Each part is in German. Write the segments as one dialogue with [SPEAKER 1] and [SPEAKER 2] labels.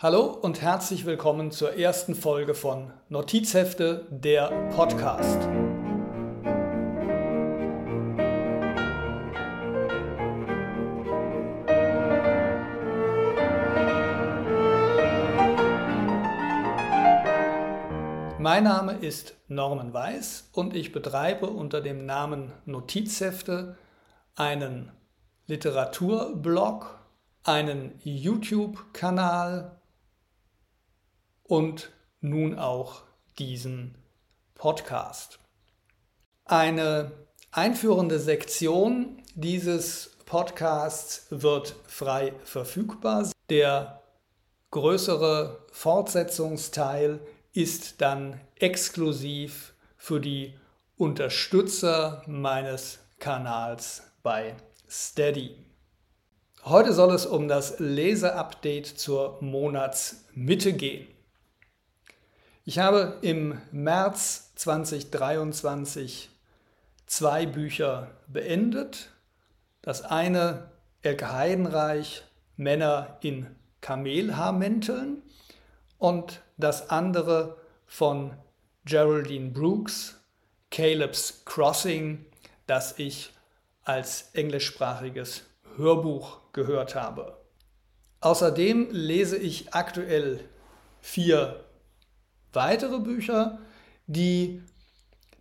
[SPEAKER 1] Hallo und herzlich willkommen zur ersten Folge von Notizhefte, der Podcast. Mein Name ist Norman Weiß und ich betreibe unter dem Namen Notizhefte einen Literaturblog, einen YouTube-Kanal und nun auch diesen Podcast. Eine einführende Sektion dieses Podcasts wird frei verfügbar. Der größere Fortsetzungsteil ist dann exklusiv für die Unterstützer meines Kanals bei Steady. Heute soll es um das Leseupdate zur Monatsmitte gehen. Ich habe im März 2023 zwei Bücher beendet. Das eine Elke Heidenreich, Männer in Kamelhaarmänteln und das andere von Geraldine Brooks, Caleb's Crossing, das ich als englischsprachiges Hörbuch gehört habe. Außerdem lese ich aktuell vier weitere Bücher, die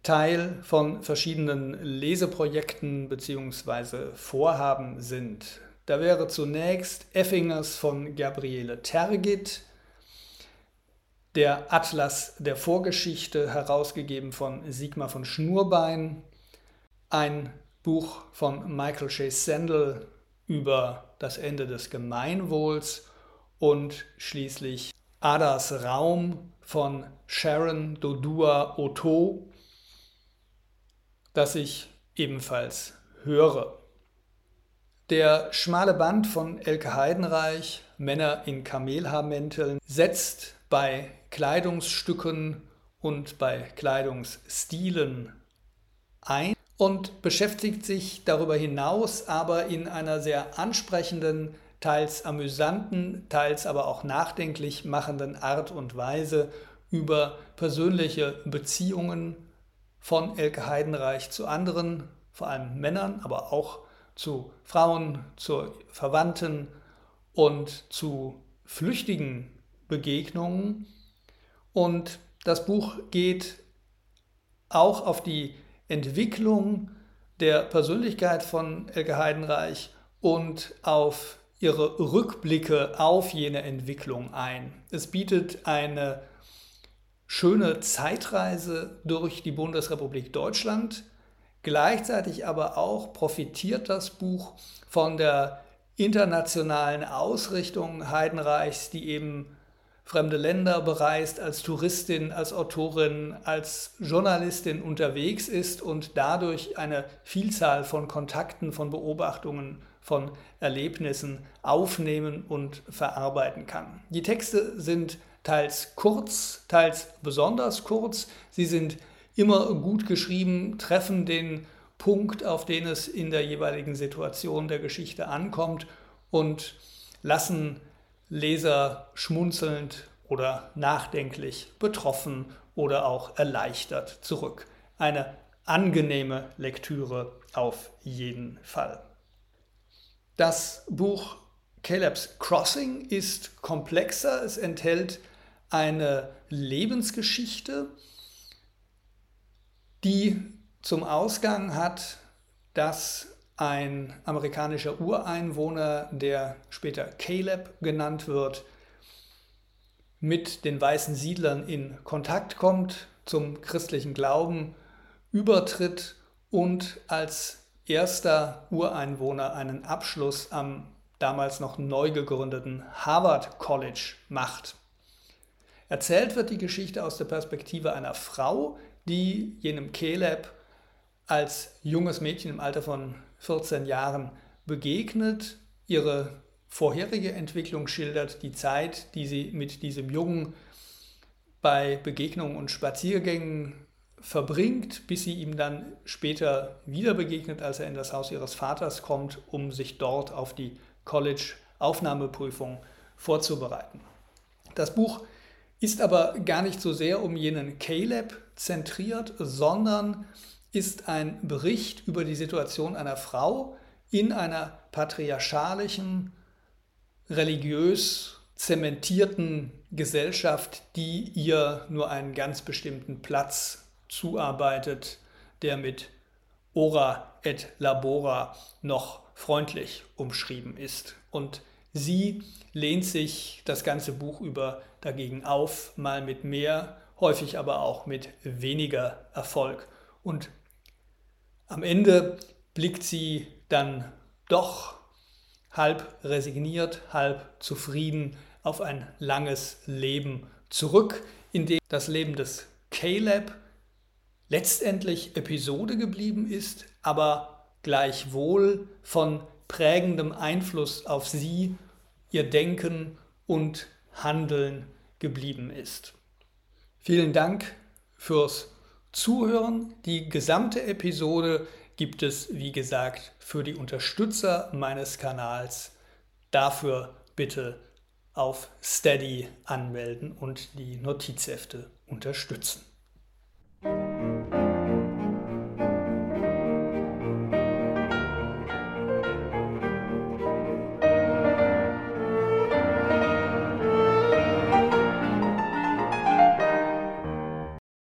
[SPEAKER 1] Teil von verschiedenen Leseprojekten bzw. Vorhaben sind. Da wäre zunächst Effingers von Gabriele Tergit, der Atlas der Vorgeschichte, herausgegeben von Sigmar von Schnurbein, ein Buch von Michael Chase Sandel über das Ende des Gemeinwohls und schließlich Adas Raum von Sharon Dodua Otto, das ich ebenfalls höre. Der schmale Band von Elke Heidenreich, Männer in Kamelhaarmänteln, setzt bei Kleidungsstücken und bei Kleidungsstilen ein und beschäftigt sich darüber hinaus aber in einer sehr ansprechenden teils amüsanten, teils aber auch nachdenklich machenden Art und Weise über persönliche Beziehungen von Elke Heidenreich zu anderen, vor allem Männern, aber auch zu Frauen, zu Verwandten und zu flüchtigen Begegnungen. Und das Buch geht auch auf die Entwicklung der Persönlichkeit von Elke Heidenreich und auf ihre Rückblicke auf jene Entwicklung ein. Es bietet eine schöne Zeitreise durch die Bundesrepublik Deutschland. Gleichzeitig aber auch profitiert das Buch von der internationalen Ausrichtung Heidenreichs, die eben fremde Länder bereist, als Touristin, als Autorin, als Journalistin unterwegs ist und dadurch eine Vielzahl von Kontakten, von Beobachtungen von Erlebnissen aufnehmen und verarbeiten kann. Die Texte sind teils kurz, teils besonders kurz. Sie sind immer gut geschrieben, treffen den Punkt, auf den es in der jeweiligen Situation der Geschichte ankommt und lassen Leser schmunzelnd oder nachdenklich, betroffen oder auch erleichtert zurück. Eine angenehme Lektüre auf jeden Fall. Das Buch Caleb's Crossing ist komplexer. Es enthält eine Lebensgeschichte, die zum Ausgang hat, dass ein amerikanischer Ureinwohner, der später Caleb genannt wird, mit den weißen Siedlern in Kontakt kommt, zum christlichen Glauben übertritt und als erster Ureinwohner einen Abschluss am damals noch neu gegründeten Harvard College macht. Erzählt wird die Geschichte aus der Perspektive einer Frau, die jenem Caleb als junges Mädchen im Alter von 14 Jahren begegnet, ihre vorherige Entwicklung schildert, die Zeit, die sie mit diesem Jungen bei Begegnungen und Spaziergängen verbringt, bis sie ihm dann später wieder begegnet, als er in das Haus ihres Vaters kommt, um sich dort auf die College-Aufnahmeprüfung vorzubereiten. Das Buch ist aber gar nicht so sehr um jenen Caleb zentriert, sondern ist ein Bericht über die Situation einer Frau in einer patriarchalischen, religiös zementierten Gesellschaft, die ihr nur einen ganz bestimmten Platz zuarbeitet, der mit Ora et Labora noch freundlich umschrieben ist. Und sie lehnt sich das ganze Buch über dagegen auf, mal mit mehr, häufig aber auch mit weniger Erfolg. Und am Ende blickt sie dann doch halb resigniert, halb zufrieden auf ein langes Leben zurück, in dem das Leben des Caleb letztendlich Episode geblieben ist, aber gleichwohl von prägendem Einfluss auf sie, ihr Denken und Handeln geblieben ist. Vielen Dank fürs Zuhören. Die gesamte Episode gibt es, wie gesagt, für die Unterstützer meines Kanals. Dafür bitte auf Steady anmelden und die Notizhefte unterstützen.